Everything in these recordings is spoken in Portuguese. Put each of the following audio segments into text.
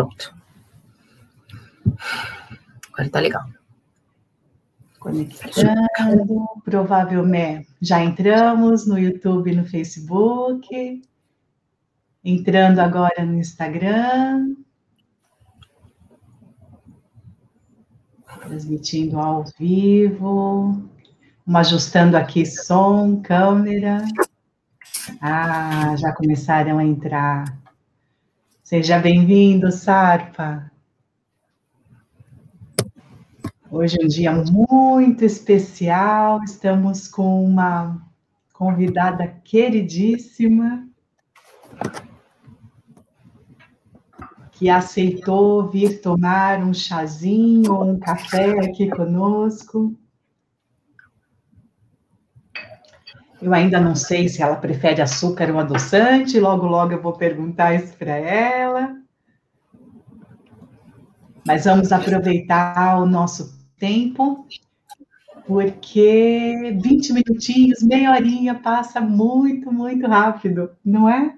Pronto. Agora tá legal. Conectando, provavelmente já entramos no YouTube no Facebook. Entrando agora no Instagram. Transmitindo ao vivo. Ajustando aqui som, câmera. Ah, já começaram a entrar. Seja bem-vindo, Sarpa. Hoje é um dia muito especial, estamos com uma convidada queridíssima que aceitou vir tomar um chazinho ou um café aqui conosco. Eu ainda não sei se ela prefere açúcar ou adoçante, logo, logo eu vou perguntar isso para ela. Mas vamos aproveitar o nosso tempo, porque 20 minutinhos, meia horinha passa muito, muito rápido, não é?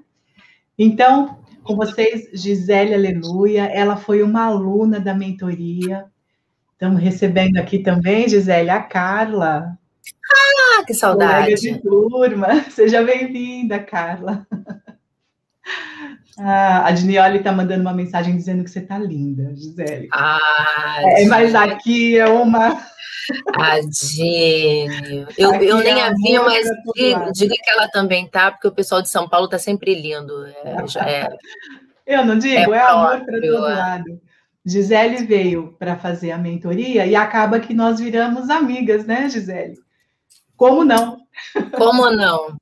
Então, com vocês, Gisele Aleluia, ela foi uma aluna da mentoria. Estamos recebendo aqui também, Gisele, a Carla. Ah, que saudade. Colega de turma. Seja bem-vinda, Carla. Ah, a Dinioli está mandando uma mensagem dizendo que você está linda, Gisele. Ah, é, mas aqui é uma. A Dini. Eu, eu nem é a vi, mas diga, diga, que ela também tá, porque o pessoal de São Paulo está sempre lindo. É, é, eu não digo, é, amor para todo é. lado. Gisele veio para fazer a mentoria e acaba que nós viramos amigas, né, Gisele? Como não? Como não?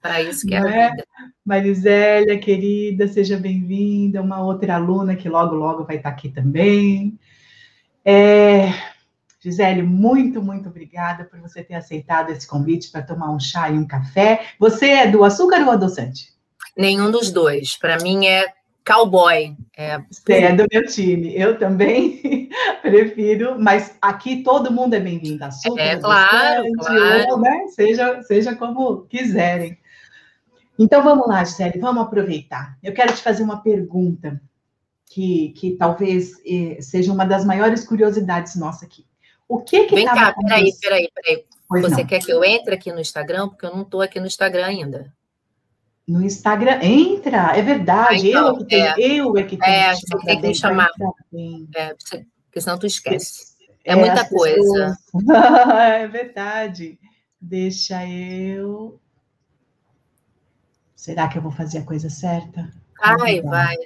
Para isso que é a é? vida. Marisélia, querida, seja bem-vinda. Uma outra aluna que logo, logo vai estar aqui também. É... Gisele, muito, muito obrigada por você ter aceitado esse convite para tomar um chá e um café. Você é do açúcar ou adoçante? Nenhum dos dois. Para mim é cowboy. É... Você é do meu time. Eu também prefiro, mas aqui todo mundo é bem-vindo. É, claro, claro. Ou, né? seja, seja como quiserem. Então vamos lá, Gisele, vamos aproveitar. Eu quero te fazer uma pergunta que, que talvez eh, seja uma das maiores curiosidades nossa aqui. O que que Vem cá, peraí, peraí, peraí. Pois Você não. quer que eu entre aqui no Instagram? Porque eu não estou aqui no Instagram ainda. No Instagram, entra, é verdade. Ah, então, eu, é que tenho, é, eu é que tenho. É, você tem que me chamar. É, porque senão tu esquece. É, é muita coisa. é verdade. Deixa eu Será que eu vou fazer a coisa certa? Vai, vai.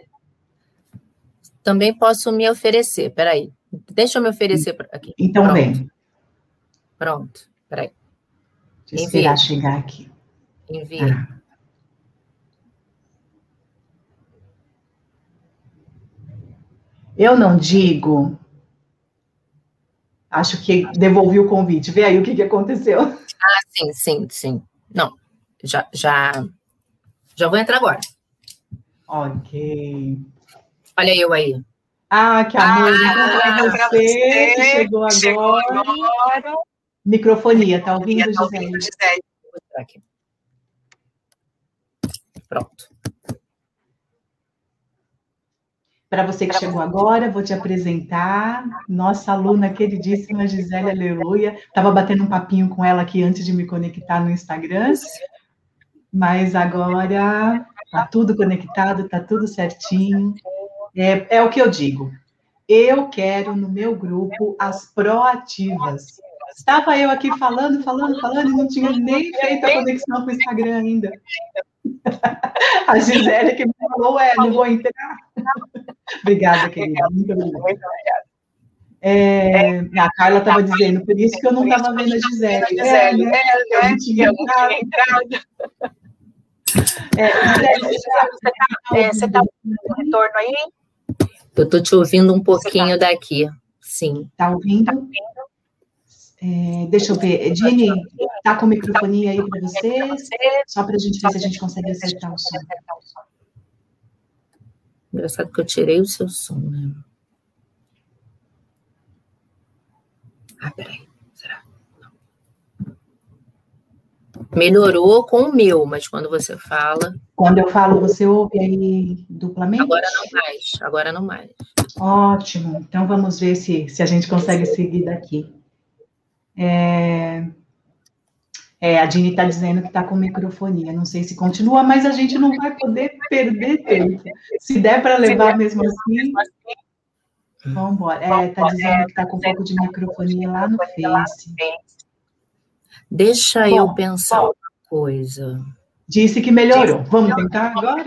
Também posso me oferecer, peraí. Deixa eu me oferecer aqui. Então Pronto. vem. Pronto, peraí. Deixa eu esperar chegar aqui. Envia. Ah. Eu não digo. Acho que devolvi o convite. Vê aí o que, que aconteceu. Ah, sim, sim, sim. Não, já, já já vou entrar agora. Ok. Olha eu aí. Ah, que amor. Ah, então, você, você chegou agora. Chegou agora. Microfonia, tá ouvindo, tá ouvindo Gisele? Pronto. Para você que chegou agora, vou te apresentar nossa aluna queridíssima Gisele Aleluia. Estava batendo um papinho com ela aqui antes de me conectar no Instagram. Mas agora está tudo conectado, está tudo certinho. É, é o que eu digo. Eu quero no meu grupo as proativas. Estava eu aqui falando, falando, falando, e não tinha nem feito a conexão com o Instagram ainda. A Gisele que me falou, é, não vou entrar. obrigada, querida. Muito obrigada. É, a Carla estava dizendo, por isso que eu não estava vendo a Gisele. É, né? é, eu não tinha entrado. É, você está é, retorno aí? Eu estou te ouvindo um pouquinho tá... daqui, sim. Está ouvindo? Tá é, deixa eu ver. Dini, tá com o microfone aí para você? Só para a gente ver se a gente consegue acertar o som. Engraçado que eu tirei o seu som, né? Ah, peraí. Será? Não. Melhorou com o meu, mas quando você fala. Quando eu falo, você ouve aí duplamente? Agora não mais. Agora não mais. Ótimo. Então vamos ver se, se a gente consegue seguir daqui. É... É, a Dini está dizendo que está com microfonia. Não sei se continua, mas a gente não vai poder perder tempo. Se der para levar mesmo assim. Vamos embora. É, está dizendo que está com um pouco de microfonia lá no Face. Deixa Bom, eu pensar uma coisa. Disse que melhorou. Vamos tentar agora?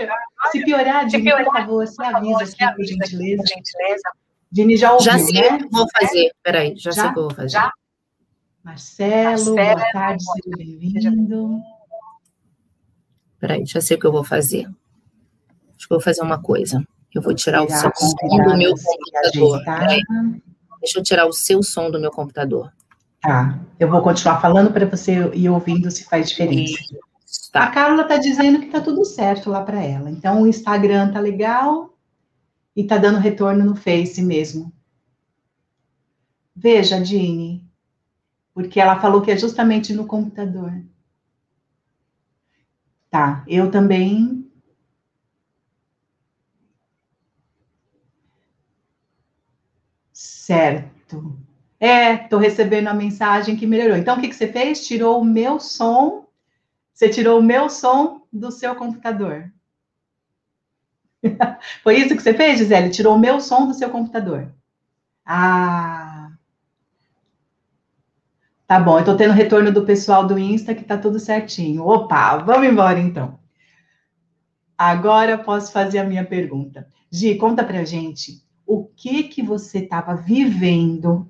Se piorar, Dini, por favor, você avisa aqui, por gentileza. Dini já ouviu, Já sei né? o que vou fazer. Peraí, já, já sei o que eu vou fazer. Já? Marcelo, Marcelo boa tarde, seja bem-vindo. Peraí, já sei o que eu vou fazer. Acho que eu vou fazer uma coisa. Eu vou tirar, o seu som do meu computador. Deixa eu tirar o seu som do meu computador. Tá. Eu vou continuar falando para você ir ouvindo se faz diferença. Tá. A Carla está dizendo que está tudo certo lá para ela. Então o Instagram tá legal e tá dando retorno no Face mesmo. Veja, Dini, porque ela falou que é justamente no computador. Tá, eu também. Certo. É, estou recebendo a mensagem que melhorou. Então, o que, que você fez? Tirou o meu som. Você tirou o meu som do seu computador. Foi isso que você fez, Gisele? Tirou o meu som do seu computador. Ah, Tá bom, eu tô tendo retorno do pessoal do Insta que tá tudo certinho. Opa, vamos embora então. Agora posso fazer a minha pergunta. Gi, conta pra gente o que que você estava vivendo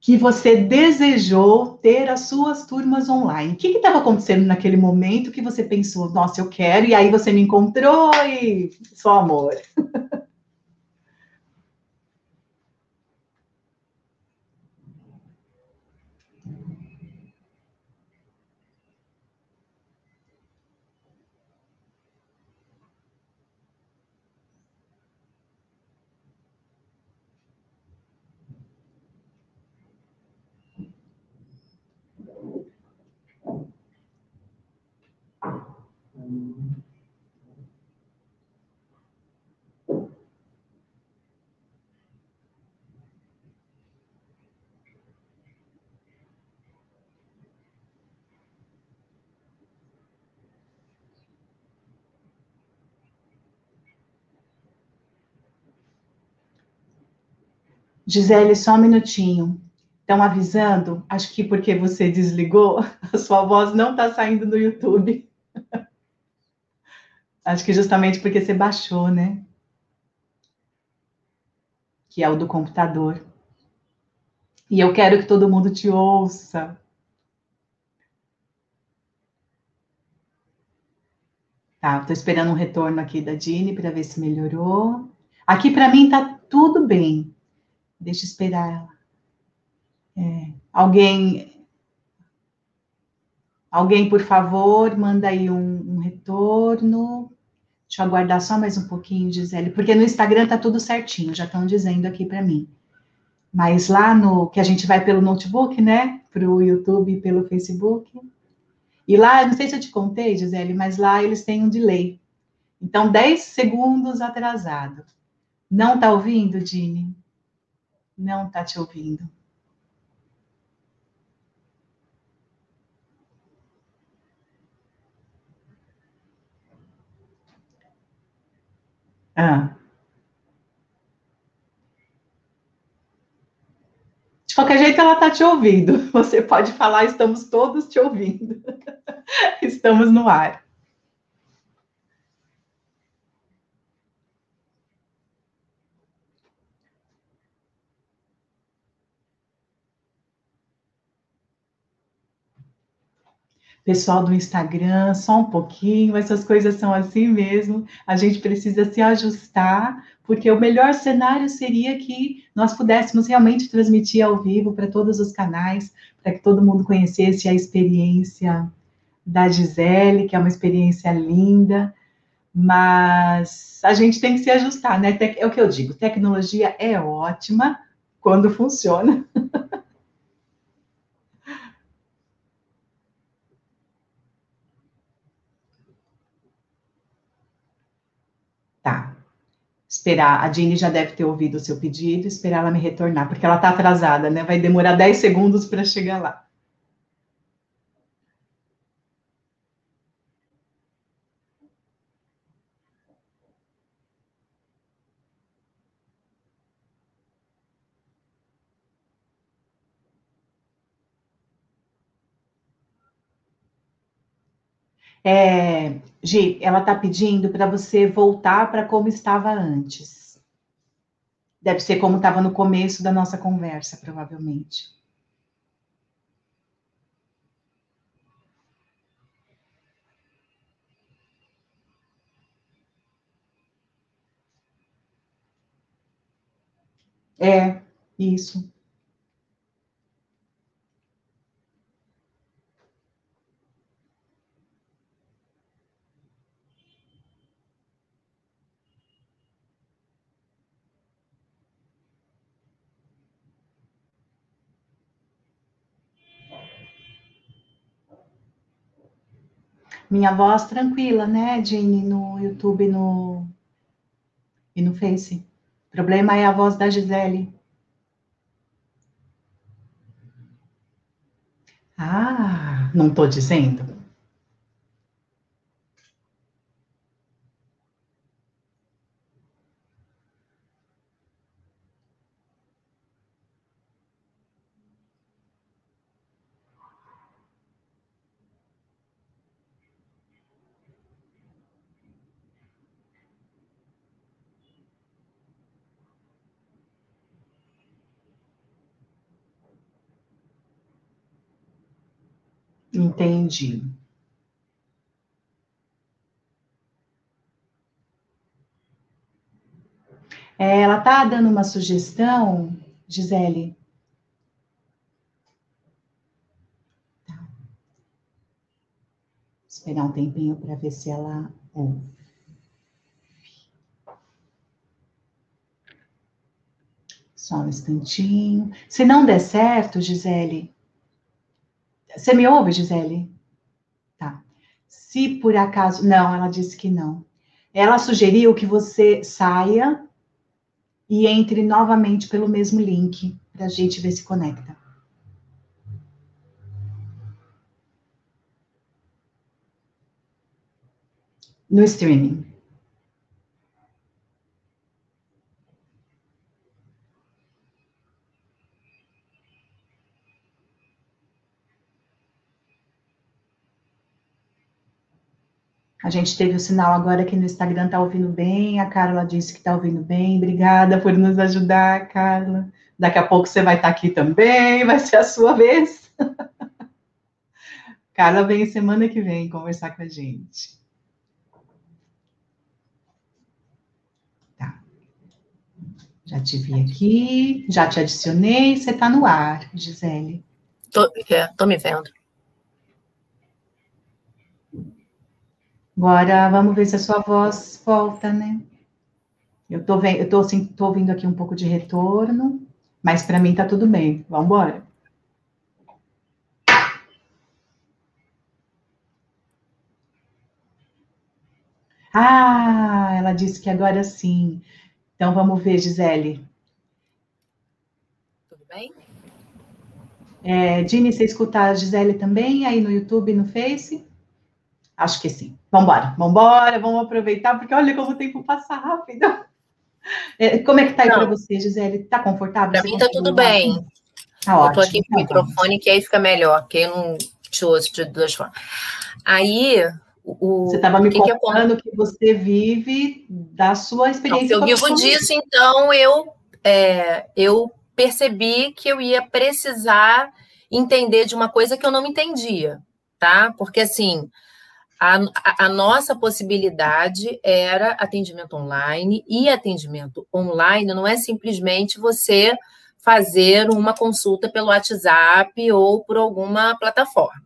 que você desejou ter as suas turmas online. O que estava acontecendo naquele momento que você pensou, nossa, eu quero, e aí você me encontrou e só amor. Gisele, só um minutinho. Estão avisando, acho que porque você desligou, a sua voz não está saindo no YouTube. acho que justamente porque você baixou, né? Que é o do computador. E eu quero que todo mundo te ouça. Tá, estou esperando um retorno aqui da Dini para ver se melhorou. Aqui para mim tá tudo bem. Deixa esperar ela. É, alguém, alguém, por favor, manda aí um, um, retorno. Deixa eu aguardar só mais um pouquinho, Gisele, porque no Instagram tá tudo certinho, já estão dizendo aqui para mim. Mas lá no que a gente vai pelo notebook, né? Para o YouTube e pelo Facebook. E lá, não sei se eu te contei, Gisele, mas lá eles têm um delay. Então, 10 segundos atrasado. Não tá ouvindo, Dini? Não está te ouvindo. Ah. De qualquer jeito, ela está te ouvindo. Você pode falar, estamos todos te ouvindo. estamos no ar. Pessoal do Instagram, só um pouquinho, essas coisas são assim mesmo, a gente precisa se ajustar, porque o melhor cenário seria que nós pudéssemos realmente transmitir ao vivo para todos os canais, para que todo mundo conhecesse a experiência da Gisele, que é uma experiência linda, mas a gente tem que se ajustar, né? É o que eu digo, tecnologia é ótima quando funciona. esperar. A Jenny já deve ter ouvido o seu pedido, esperar ela me retornar, porque ela está atrasada, né? Vai demorar 10 segundos para chegar lá. É, Gi, ela está pedindo para você voltar para como estava antes. Deve ser como estava no começo da nossa conversa, provavelmente. É, isso. Minha voz tranquila, né, Jenny, no YouTube no... e no Face. O problema é a voz da Gisele. Ah, não estou dizendo. Entendi. É, ela está dando uma sugestão, Gisele. Tá. Esperar um tempinho para ver se ela ouve. Só um instantinho. Se não der certo, Gisele, você me ouve, Gisele? Tá. Se por acaso. Não, ela disse que não. Ela sugeriu que você saia e entre novamente pelo mesmo link para a gente ver se conecta. No streaming. A gente teve o sinal agora que no Instagram está ouvindo bem. A Carla disse que está ouvindo bem. Obrigada por nos ajudar, Carla. Daqui a pouco você vai estar tá aqui também, vai ser a sua vez. Carla vem semana que vem conversar com a gente. Tá. Já te vi aqui, já te adicionei, você está no ar, Gisele. Tô, é, tô me vendo. Agora, vamos ver se a sua voz volta, né? Eu tô, vendo, eu tô, assim, tô ouvindo aqui um pouco de retorno, mas para mim tá tudo bem. Vamos embora. Ah, ela disse que agora sim. Então vamos ver, Gisele. Tudo bem? É, Dini, você escuta a Gisele também aí no YouTube e no Face? Acho que sim. Vamos embora, vamos aproveitar, porque olha como o tempo passa rápido. É, como é que tá aí para você, Gisele? Tá confortável? Para mim tá tudo bem. Tá eu ótimo, tô aqui com o tá microfone, que aí fica melhor, que eu não te ouço de duas formas. Aí, o, você estava me que contando que, eu... que, você vive da sua experiência. Não, eu vivo disso, então eu, é, eu percebi que eu ia precisar entender de uma coisa que eu não entendia, tá? Porque assim, a, a, nossa possibilidade era atendimento online, e atendimento online não é simplesmente você fazer uma consulta pelo WhatsApp ou por alguma plataforma.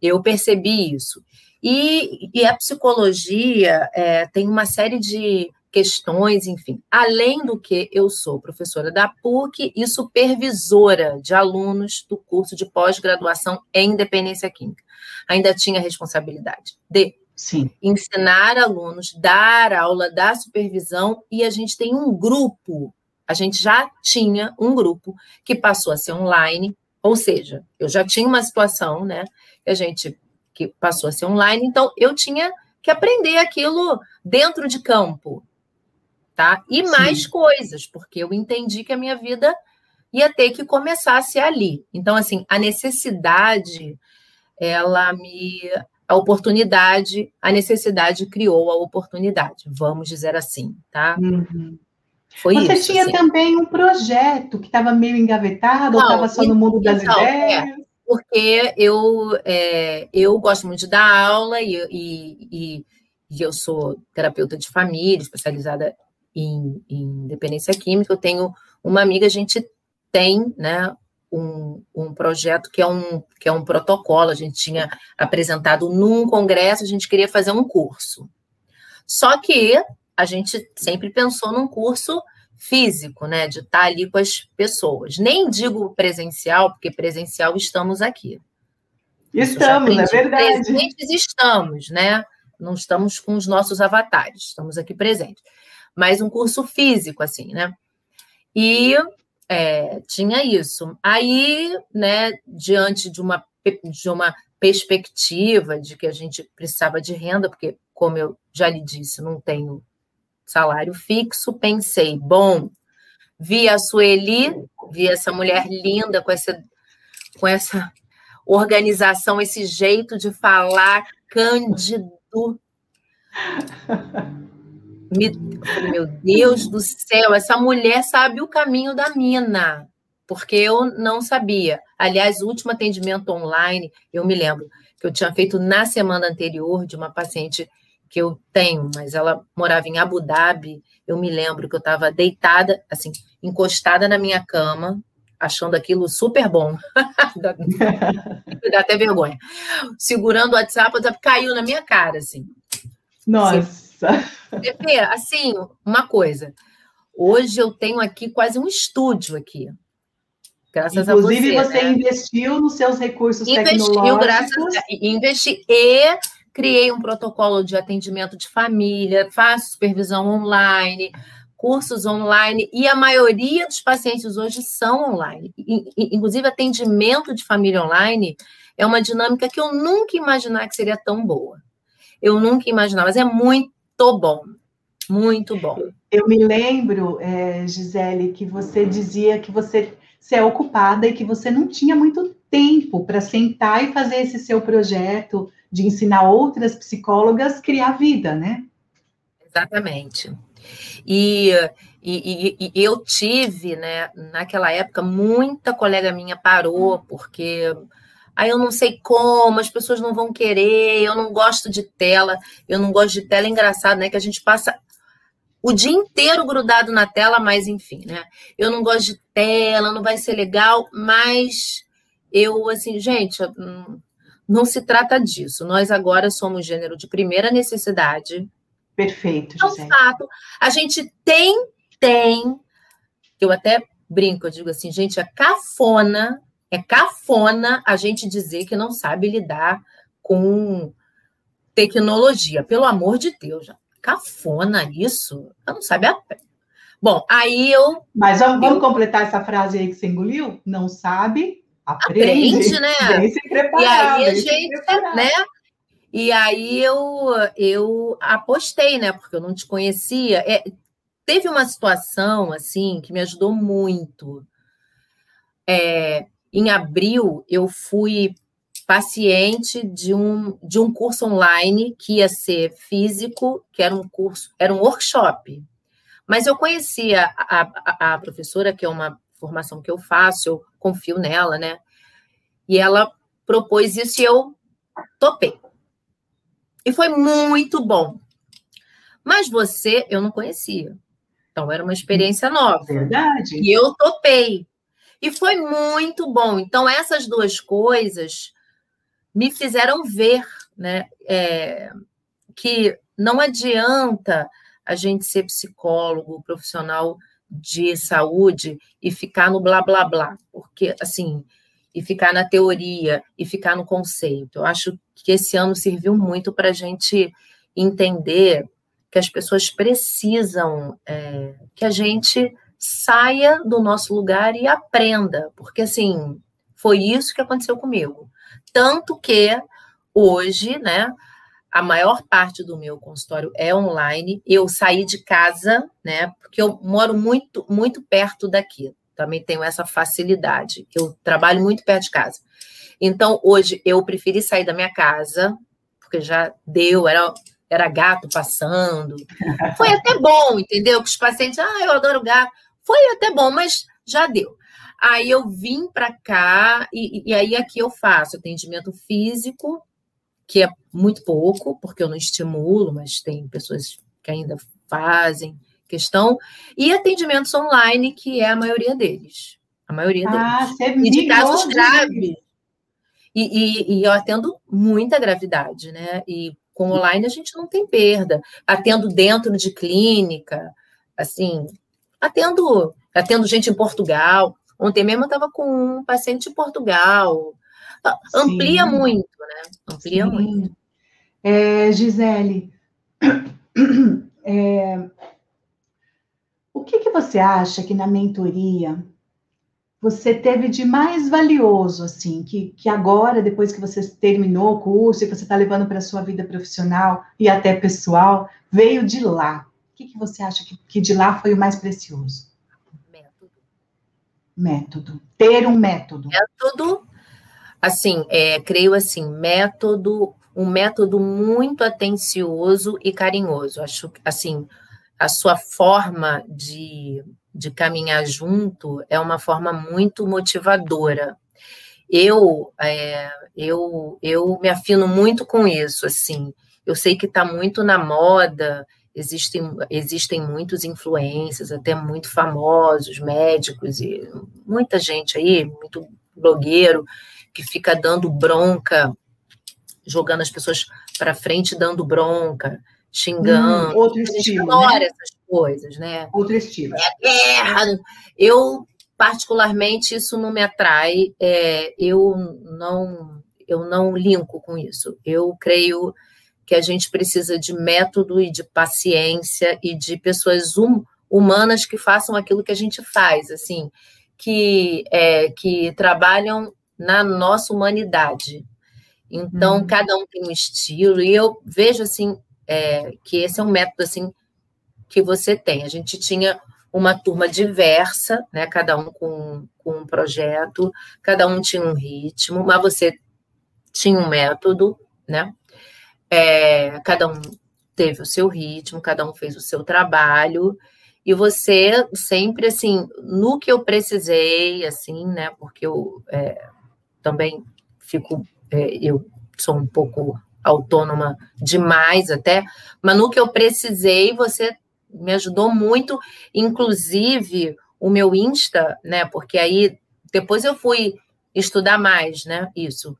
Eu percebi isso. E, e a psicologia é, tem uma série de questões, enfim. Além do que eu sou professora da PUC e supervisora de alunos do curso de pós-graduação em dependência química ainda tinha responsabilidade de Sim. ensinar alunos, dar aula, dar supervisão, e a gente tem um grupo, a gente já tinha um grupo que passou a ser online, ou seja, eu já tinha uma situação, né, que a gente que passou a ser online, então eu tinha que aprender aquilo dentro de campo, tá? E Sim. mais coisas, porque eu entendi que a minha vida ia ter que começar a ser ali. Então, assim, a necessidade, ela me a oportunidade, a necessidade criou a oportunidade, vamos dizer assim, tá? Uhum. Foi Você isso, tinha assim. também um projeto que estava meio engavetado, Não, ou estava só no mundo das então, é, ideias? É, porque eu, é, eu gosto muito de dar aula e, e, e, e, eu sou terapeuta de família, especializada em, em dependência química. Eu tenho uma amiga, a gente tem né, um, um projeto que é um, que é um protocolo. A gente tinha apresentado num congresso, a gente queria fazer um curso. Só que a gente sempre pensou num curso físico, né? De estar ali com as pessoas. Nem digo presencial, porque presencial estamos aqui. Estamos, é verdade. Presentes estamos, né? Não estamos com os nossos avatares, estamos aqui presentes. Mas um curso físico, assim, né? E é, tinha isso. Aí, né, diante de uma, de uma perspectiva de que a gente precisava de renda, porque, como eu já lhe disse, não tenho salário fixo, pensei, bom, vi a Sueli, vi essa mulher linda com essa, com essa organização, esse jeito de falar cândido. Me, meu Deus do céu, essa mulher sabe o caminho da mina, porque eu não sabia. Aliás, o último atendimento online, eu me lembro que eu tinha feito na semana anterior de uma paciente que eu tenho, mas ela morava em Abu Dhabi. Eu me lembro que eu estava deitada, assim, encostada na minha cama, achando aquilo super bom. dá até vergonha. Segurando o WhatsApp, o WhatsApp caiu na minha cara, assim. Nossa. Pepe, assim, uma coisa. Hoje eu tenho aqui quase um estúdio aqui. Graças Inclusive, a você. Inclusive, você né? investiu nos seus recursos Investiu, tecnológicos. graças a, investi e criei um protocolo de atendimento de família, faço supervisão online, cursos online, e a maioria dos pacientes hoje são online. Inclusive, atendimento de família online é uma dinâmica que eu nunca imaginar que seria tão boa. Eu nunca imaginava, mas é muito bom. Muito bom. Eu me lembro, é, Gisele, que você dizia que você se é ocupada e que você não tinha muito tempo para sentar e fazer esse seu projeto de ensinar outras psicólogas a criar vida, né? Exatamente. E, e, e, e, eu tive, né, naquela época, muita colega minha parou, porque aí eu não sei como, as pessoas não vão querer, eu não gosto de tela, eu não gosto de tela, é engraçado, né? Que a gente passa o dia inteiro grudado na tela, mas enfim, né? Eu não gosto de tela, não vai ser legal, mas eu, assim, gente, não se trata disso. Nós agora somos gênero de primeira necessidade. Perfeito, José. É um fato. A gente tem, tem, eu até brinco, eu digo assim, gente, é cafona é cafona a gente dizer que não sabe lidar com tecnologia. Pelo amor de Deus, já. cafona isso? Eu não sabe a Bom, aí eu. Mas vamos, eu... completar essa frase aí que você engoliu? Não sabe, aprende. Aprende, né? Vem se preparar, e aí a gente, né? E aí eu, eu apostei, né? Porque eu não te conhecia. É, teve uma situação assim que me ajudou muito. É, em abril, eu fui paciente de um, de um curso online que ia ser físico, que era um curso, era um workshop. Mas eu conhecia a, a, a professora, que é uma formação que eu faço, eu confio nela, né? E ela propôs isso e eu topei. E foi muito bom. Mas você, eu não conhecia. Então, era uma experiência nova. Verdade. E eu topei. E foi muito bom. Então, essas duas coisas me fizeram ver né, é, que não adianta a gente ser psicólogo, profissional de saúde e ficar no blá blá blá, porque assim e ficar na teoria e ficar no conceito. Eu acho que esse ano serviu muito para a gente entender que as pessoas precisam é, que a gente saia do nosso lugar e aprenda, porque assim foi isso que aconteceu comigo. Tanto que hoje, né, a maior parte do meu consultório é online. Eu saí de casa, né, porque eu moro muito muito perto daqui. Também tenho essa facilidade. Eu trabalho muito perto de casa. Então, hoje eu preferi sair da minha casa, porque já deu, era era gato passando. Foi até bom, entendeu? Que os pacientes, ah, eu adoro gato. Foi até bom, mas já deu. Aí eu vim para cá e, e, aí aqui eu faço atendimento físico, que é muito pouco, porque eu não estimulo, mas tem pessoas que ainda fazem questão, e atendimentos online, que é a maioria deles. A maioria ah, deles. E de casos graves. E, e, e eu atendo muita gravidade, né? E com online a gente não tem perda. Atendo dentro de clínica, assim, atendo, atendo gente em Portugal. Ontem mesmo eu estava com um paciente em Portugal. Amplia Sim. muito, né? Amplia Sim. muito. É, Gisele, é, o que, que você acha que na mentoria você teve de mais valioso, assim, que, que agora, depois que você terminou o curso e você está levando para a sua vida profissional e até pessoal, veio de lá? O que, que você acha que, que de lá foi o mais precioso? Método. Método. Ter um método. Método, assim, é, creio assim, método, um método muito atencioso e carinhoso. Acho, assim, a sua forma de de caminhar junto é uma forma muito motivadora. Eu, é, eu, eu me afino muito com isso, assim. Eu sei que está muito na moda, existem, existem muitos influências, até muito famosos, médicos e muita gente aí, muito blogueiro, que fica dando bronca, jogando as pessoas para frente, dando bronca xingando. Hum, outro estilo. Né? essas coisas, né? Outro estilo. É guerra. Eu, particularmente, isso não me atrai. É, eu não eu não linko com isso. Eu creio que a gente precisa de método e de paciência e de pessoas hum, humanas que façam aquilo que a gente faz, assim, que, é, que trabalham na nossa humanidade. Então, hum. cada um tem um estilo, e eu vejo, assim, é, que esse é um método assim que você tem. A gente tinha uma turma diversa, né? Cada um com, com um projeto, cada um tinha um ritmo, mas você tinha um método, né? É, cada um teve o seu ritmo, cada um fez o seu trabalho, e você sempre, assim, no que eu precisei, assim, né? Porque eu é, também fico, é, eu sou um pouco autônoma demais até, mas no que eu precisei, você me ajudou muito, inclusive o meu Insta, né? Porque aí depois eu fui estudar mais, né? Isso.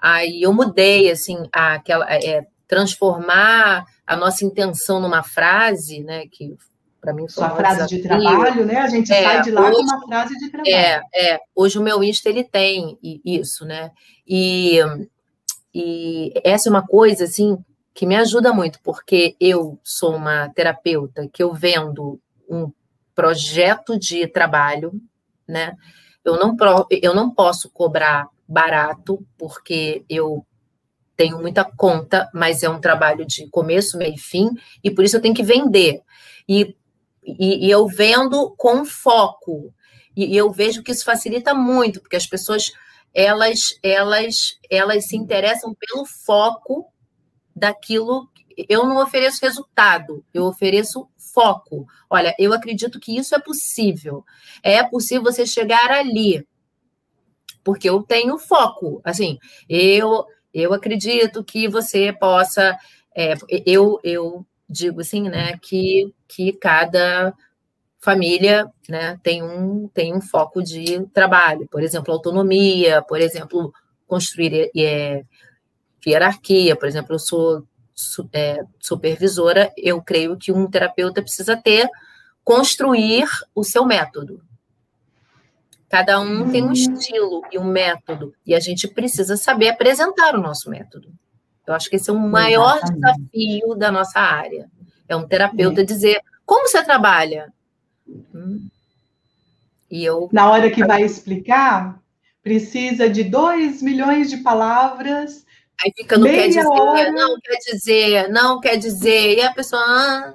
Aí eu mudei, assim, aquela, é, transformar a nossa intenção numa frase, né? Que para mim foi Sua frase desafio. de trabalho, né? A gente é, sai de lá hoje, com uma frase de trabalho. É, é. Hoje o meu Insta ele tem isso, né? E e essa é uma coisa, assim, que me ajuda muito, porque eu sou uma terapeuta que eu vendo um projeto de trabalho, né? Eu não, eu não posso cobrar barato, porque eu tenho muita conta, mas é um trabalho de começo, meio e fim, e por isso eu tenho que vender. E, e, e eu vendo com foco. E, e eu vejo que isso facilita muito, porque as pessoas elas, elas, elas se interessam pelo foco daquilo. Eu não ofereço resultado, eu ofereço foco. Olha, eu acredito que isso é possível. É possível você chegar ali, porque eu tenho foco. Assim, eu eu acredito que você possa. É, eu, eu digo assim, né, que, que cada família né, tem, um, tem um foco de trabalho, por exemplo, autonomia, por exemplo, construir é, hierarquia, por exemplo, eu sou é, supervisora, eu creio que um terapeuta precisa ter, construir o seu método. Cada um tem um estilo e um método, e a gente precisa saber apresentar o nosso método. Eu acho que esse é o maior Exatamente. desafio da nossa área. É um terapeuta é. dizer como você trabalha. Hum. E eu. Na hora que vai explicar, precisa de dois milhões de palavras. Aí fica, não quer dizer, hora. não quer dizer, não quer dizer. E a pessoa, ah,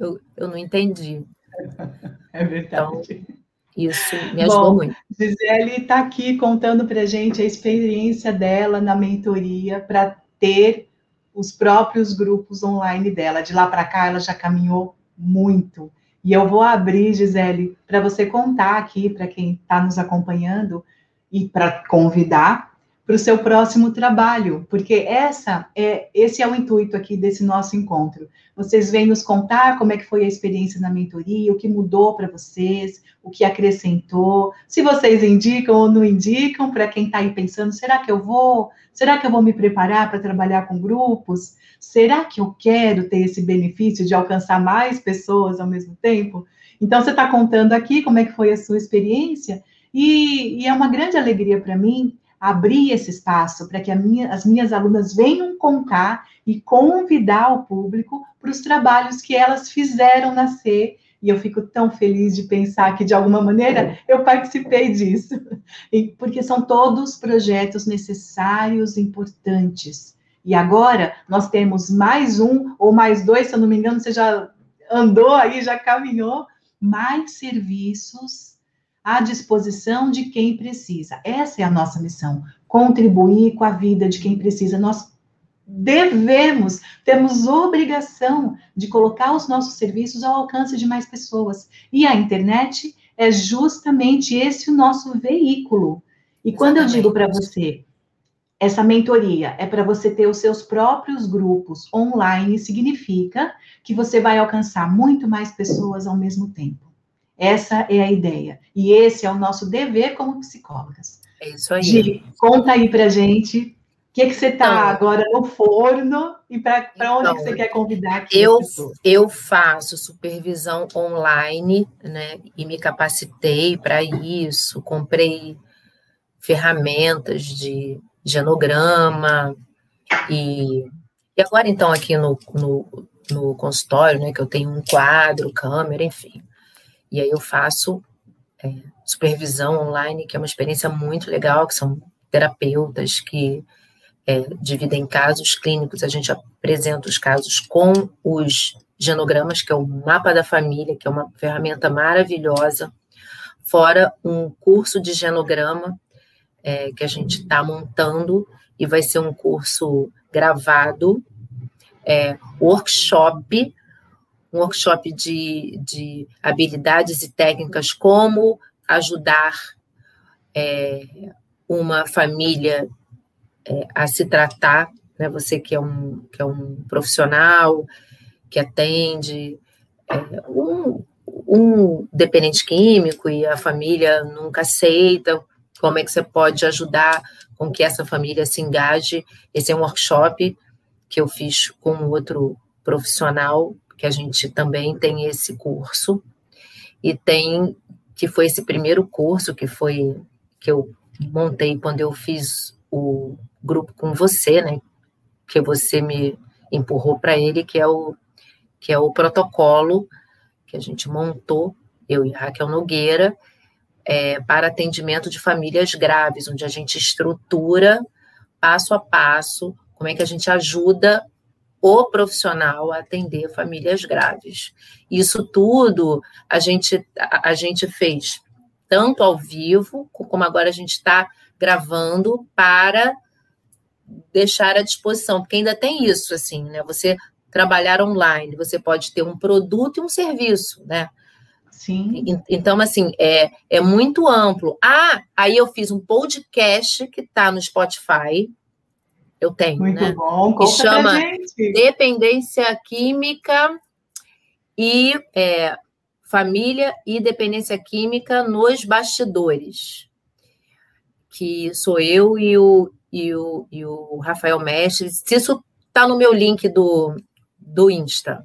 eu, eu não entendi. É verdade. Então, isso me ajudou Bom, muito. Gisele está aqui contando para a gente a experiência dela na mentoria para ter os próprios grupos online dela. De lá para cá, ela já caminhou muito. E eu vou abrir, Gisele, para você contar aqui, para quem está nos acompanhando, e para convidar para o seu próximo trabalho, porque essa é esse é o intuito aqui desse nosso encontro. Vocês vêm nos contar como é que foi a experiência na mentoria, o que mudou para vocês, o que acrescentou, se vocês indicam ou não indicam para quem está aí pensando, será que eu vou? Será que eu vou me preparar para trabalhar com grupos? Será que eu quero ter esse benefício de alcançar mais pessoas ao mesmo tempo? Então você está contando aqui como é que foi a sua experiência e, e é uma grande alegria para mim abrir esse espaço para que minha, as minhas alunas venham contar e convidar o público para os trabalhos que elas fizeram nascer. E eu fico tão feliz de pensar que, de alguma maneira, eu participei disso, porque são todos projetos necessários, importantes. E agora nós temos mais um ou mais dois, se eu não me engano, você já andou aí, já caminhou, mais serviços à disposição de quem precisa. Essa é a nossa missão, contribuir com a vida de quem precisa. Nós devemos, temos obrigação de colocar os nossos serviços ao alcance de mais pessoas. E a internet é justamente esse o nosso veículo. E quando eu digo para você, essa mentoria é para você ter os seus próprios grupos online, significa que você vai alcançar muito mais pessoas ao mesmo tempo. Essa é a ideia. E esse é o nosso dever como psicólogas. É isso aí. Gi, conta aí pra gente o que, que você está então, agora no forno e para então, onde que você quer convidar eu, eu faço supervisão online, né? E me capacitei para isso, comprei ferramentas de genograma e, e agora então aqui no, no, no consultório, né? Que eu tenho um quadro, câmera, enfim. E aí eu faço é, supervisão online, que é uma experiência muito legal, que são terapeutas que é, dividem casos clínicos, a gente apresenta os casos com os genogramas, que é o mapa da família, que é uma ferramenta maravilhosa, fora um curso de genograma é, que a gente está montando, e vai ser um curso gravado, é, workshop um workshop de, de habilidades e técnicas, como ajudar é, uma família é, a se tratar, né? Você que é um, que é um profissional que atende é, um, um dependente químico e a família nunca aceita, como é que você pode ajudar com que essa família se engaje? Esse é um workshop que eu fiz com outro profissional que a gente também tem esse curso, e tem, que foi esse primeiro curso que foi, que eu montei quando eu fiz o grupo com você, né, que você me empurrou para ele, que é o, que é o protocolo que a gente montou, eu e Raquel Nogueira, é, para atendimento de famílias graves, onde a gente estrutura passo a passo como é que a gente ajuda o profissional a atender famílias graves. Isso tudo a gente, a, a gente fez tanto ao vivo, como agora a gente está gravando para deixar à disposição, porque ainda tem isso, assim, né? Você trabalhar online, você pode ter um produto e um serviço, né? Sim. Então, assim, é, é muito amplo. Ah, aí eu fiz um podcast que está no Spotify, eu tenho, Muito né? bom, Conta que chama Dependência Química e é, Família e Dependência Química nos Bastidores, que sou eu e o, e o, e o Rafael Mestre. Isso está no meu link do, do Insta,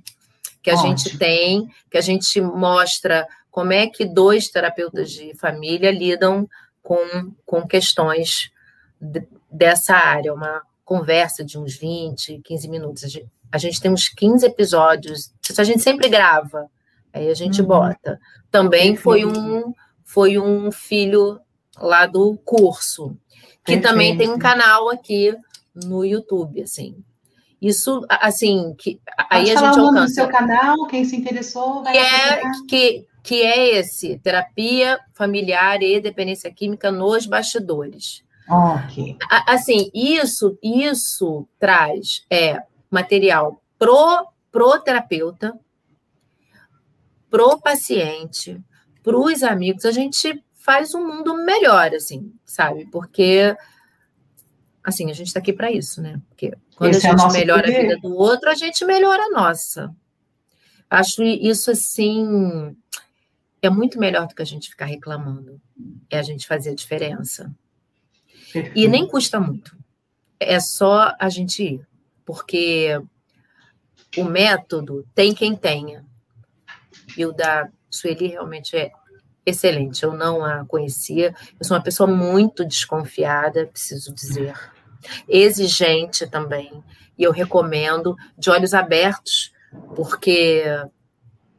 que a Ótimo. gente tem, que a gente mostra como é que dois terapeutas de família lidam com, com questões de, dessa área, uma conversa de uns 20, 15 minutos. A gente tem uns 15 episódios, a gente sempre grava, aí a gente uhum. bota. Também foi um, foi um filho lá do curso, que Perfeito. também tem um canal aqui no YouTube, assim. Isso, assim, que aí Pode a gente alcança. O nome do seu canal, quem se interessou vai que é, que, que é esse, terapia familiar e dependência química nos bastidores. Ok. Assim, isso, isso traz é, material pro, pro terapeuta, pro paciente, para os amigos. A gente faz um mundo melhor, assim, sabe? Porque assim, a gente está aqui para isso, né? Porque quando Esse a é gente é melhora poder. a vida do outro, a gente melhora a nossa. Acho isso assim é muito melhor do que a gente ficar reclamando. É a gente fazer a diferença. E nem custa muito. É só a gente ir. Porque o método tem quem tenha. E o da Sueli realmente é excelente. Eu não a conhecia. Eu sou uma pessoa muito desconfiada, preciso dizer. Exigente também. E eu recomendo de olhos abertos, porque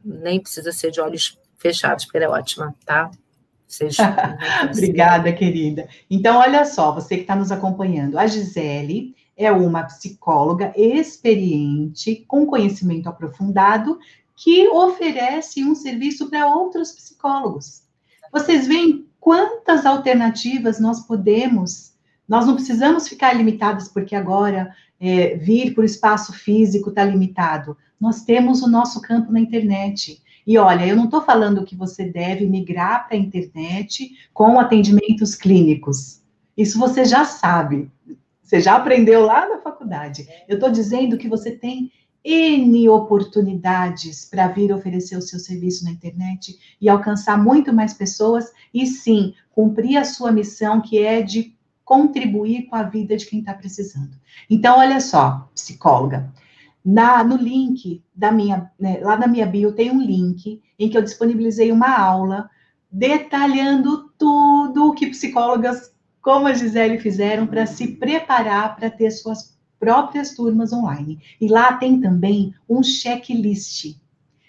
nem precisa ser de olhos fechados, porque ela é ótima, tá? Seja, Obrigada, querida. Então, olha só, você que está nos acompanhando, a Gisele é uma psicóloga experiente, com conhecimento aprofundado, que oferece um serviço para outros psicólogos. Vocês veem quantas alternativas nós podemos, nós não precisamos ficar limitados porque agora é, vir para o espaço físico está limitado. Nós temos o nosso campo na internet. E olha, eu não estou falando que você deve migrar para a internet com atendimentos clínicos. Isso você já sabe. Você já aprendeu lá na faculdade. Eu estou dizendo que você tem N oportunidades para vir oferecer o seu serviço na internet e alcançar muito mais pessoas e sim cumprir a sua missão, que é de contribuir com a vida de quem está precisando. Então, olha só, psicóloga, na, no link da minha, né, lá na minha bio tem um link em que eu disponibilizei uma aula detalhando tudo o que psicólogas como a Gisele fizeram para se preparar para ter suas próprias turmas online. E lá tem também um checklist,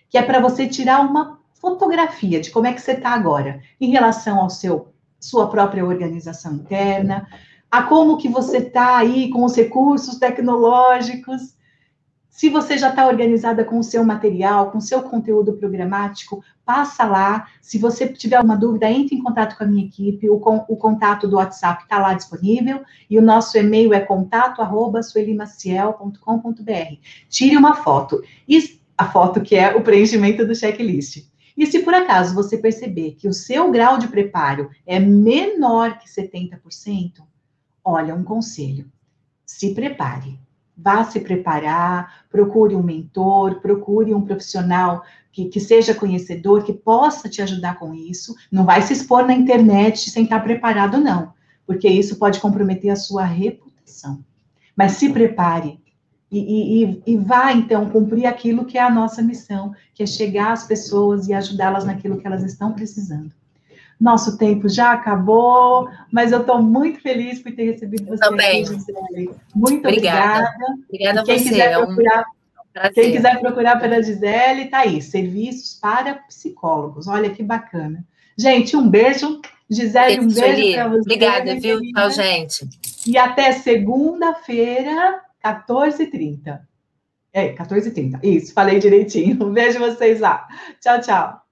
que é para você tirar uma fotografia de como é que você está agora em relação ao seu sua própria organização interna, a como que você está aí com os recursos tecnológicos, se você já está organizada com o seu material, com o seu conteúdo programático, passa lá. Se você tiver alguma dúvida, entre em contato com a minha equipe. O, o contato do WhatsApp está lá disponível. E o nosso e-mail é contato.suelimaciel.com.br. Tire uma foto. E a foto que é o preenchimento do checklist. E se por acaso você perceber que o seu grau de preparo é menor que 70%, olha, um conselho. Se prepare vá se preparar, procure um mentor, procure um profissional que, que, seja conhecedor, que possa te ajudar com isso. Não vai se expor na internet sem estar preparado, não, porque isso pode comprometer a sua reputação. Mas se prepare e, e, e vá, então, cumprir aquilo que é a nossa missão, que é chegar às pessoas e ajudá-las naquilo que elas estão precisando. Nosso tempo já acabou, mas eu estou muito feliz por ter recebido você Também. aqui, Muito obrigada. Obrigada, a você. Quiser é procurar, quem quiser procurar pela Gisele, tá aí. Serviços para psicólogos. Olha que bacana. Gente, um beijo. Gisele, um beijo para você. Obrigada, viu? Tchau, gente. E até segunda-feira, 14h30. É, 14h30. Isso, falei direitinho. Um beijo vocês lá. Tchau, tchau.